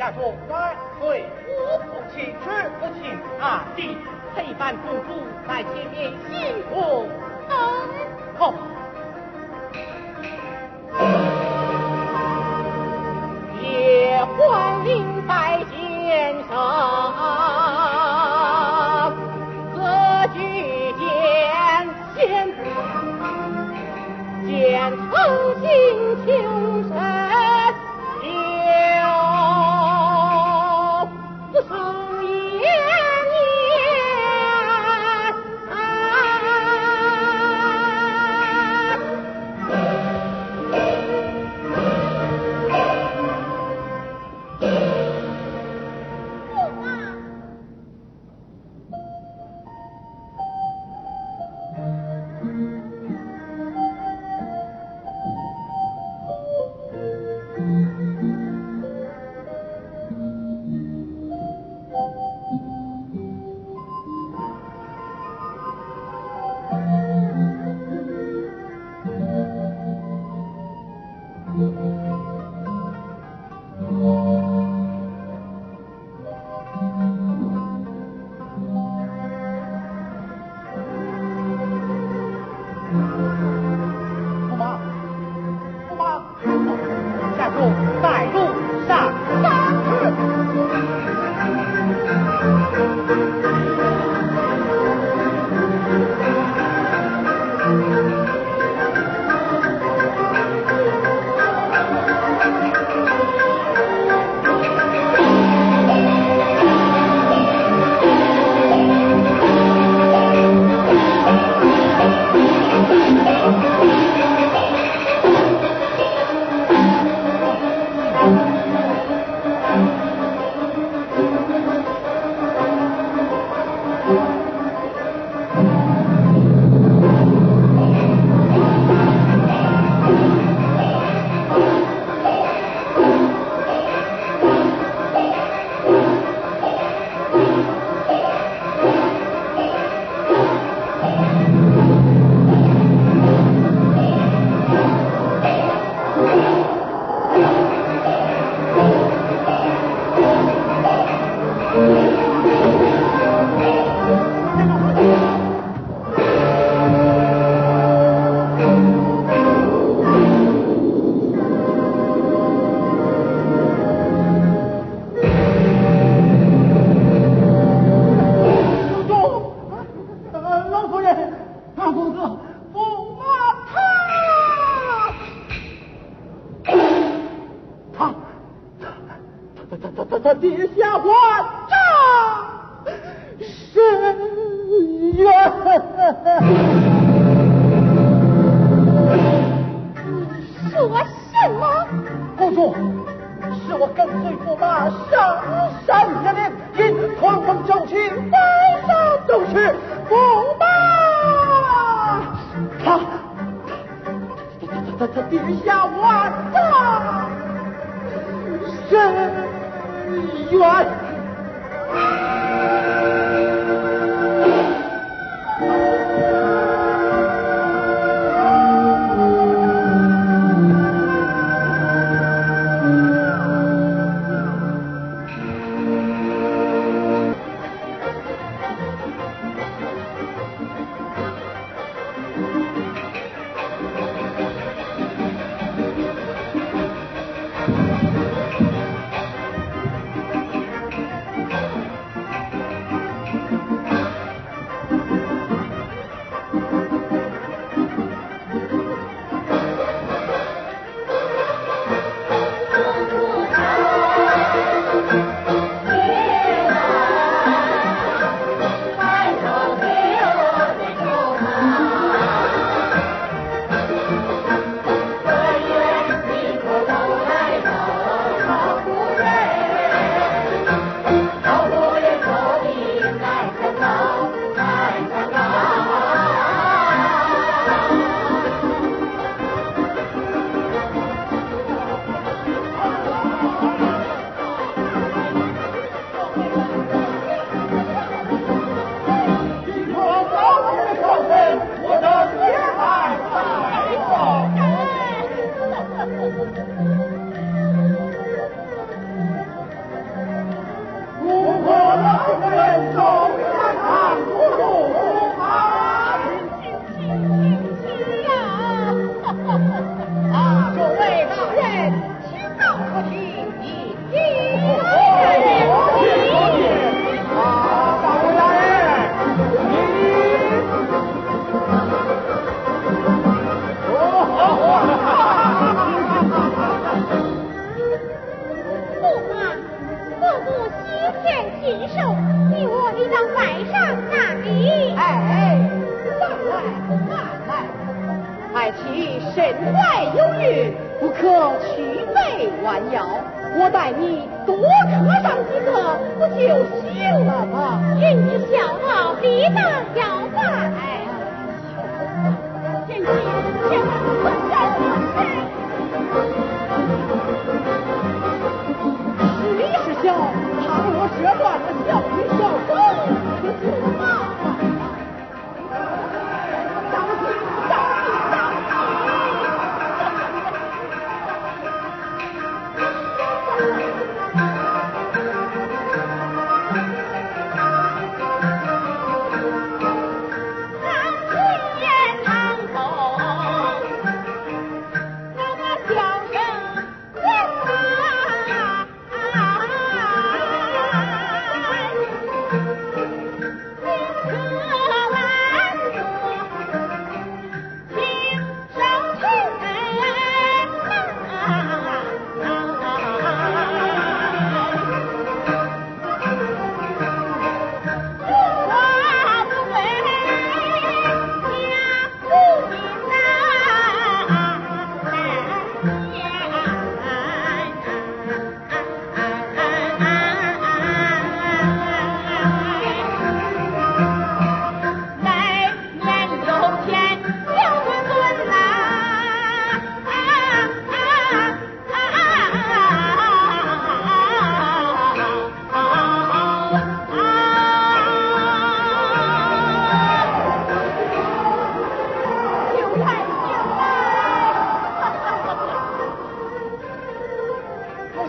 家主，来，对，我不请吃，不请阿弟陪伴姑姑在前面辛苦等候。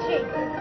去。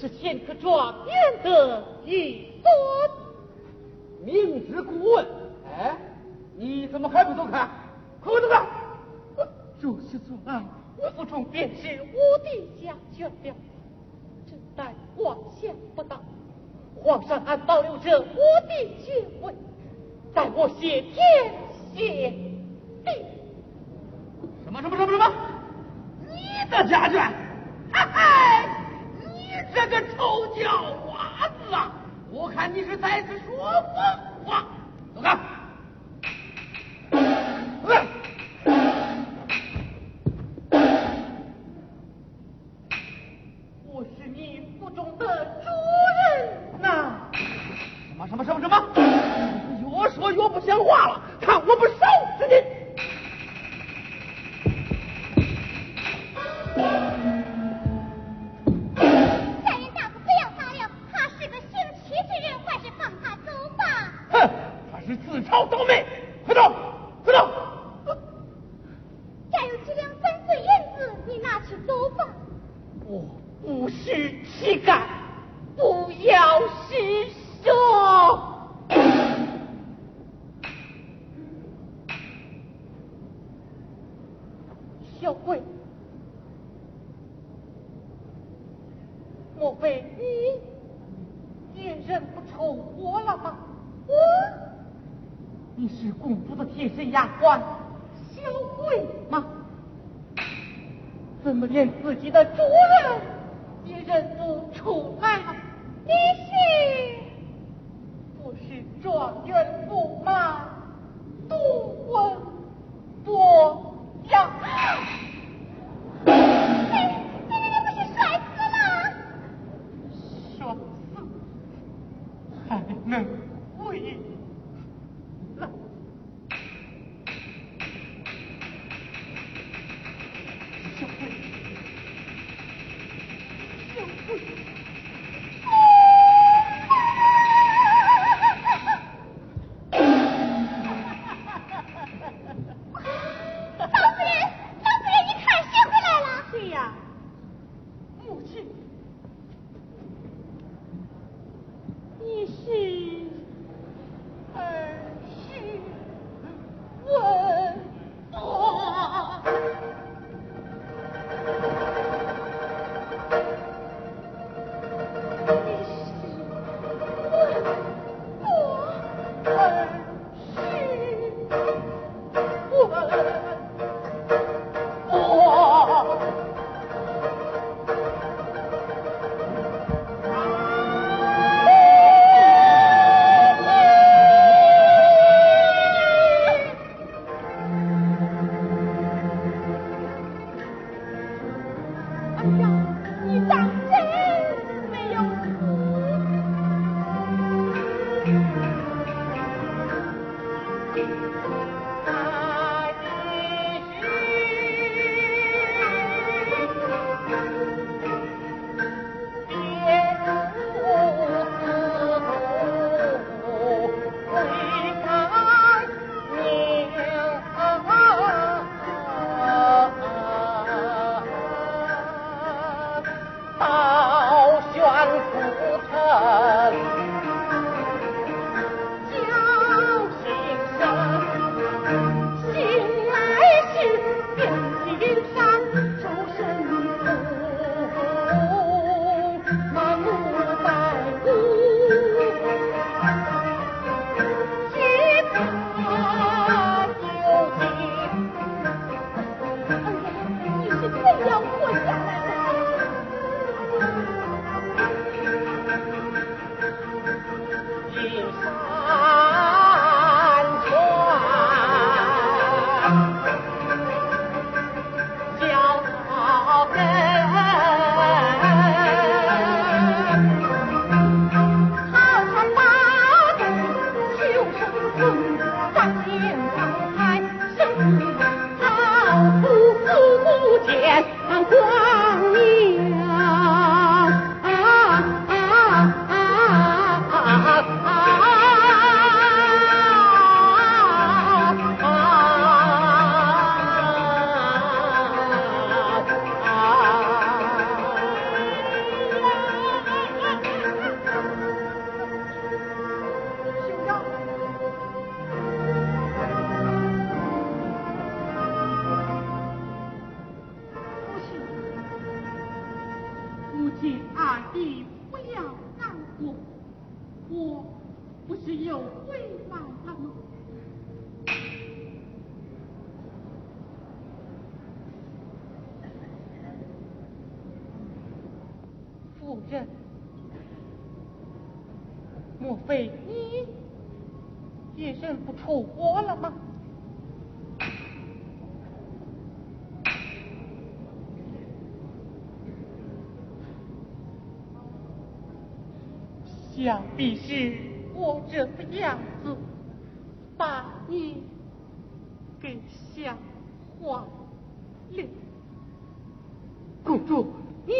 是仙客庄园的一尊？明知故问，哎，你怎么还不走开？快快走开！如此做来，我府中便是我的家眷了。真待妄想不到，皇上还保留着我的爵位，在我谢天谢地。什么什么什么什么？你的家眷？嗨嗨！这个臭叫花子啊！我看你是在此说疯话，走开！我是你府中的主人呐！什么什么什么什么？越说越不像话了，看我不还想必是我这个样子把你给吓坏了，公主，你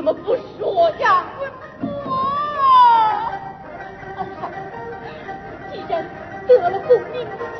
主公，主公。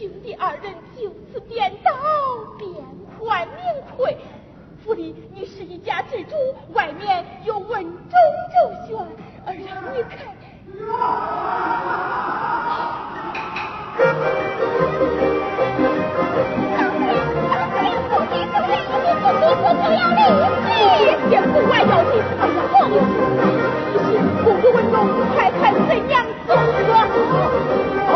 兄弟二人就此颠倒，变快名魁。府里你是一家之主，外面有文中周旋，二人你看。公子文忠，快看怎样走啊！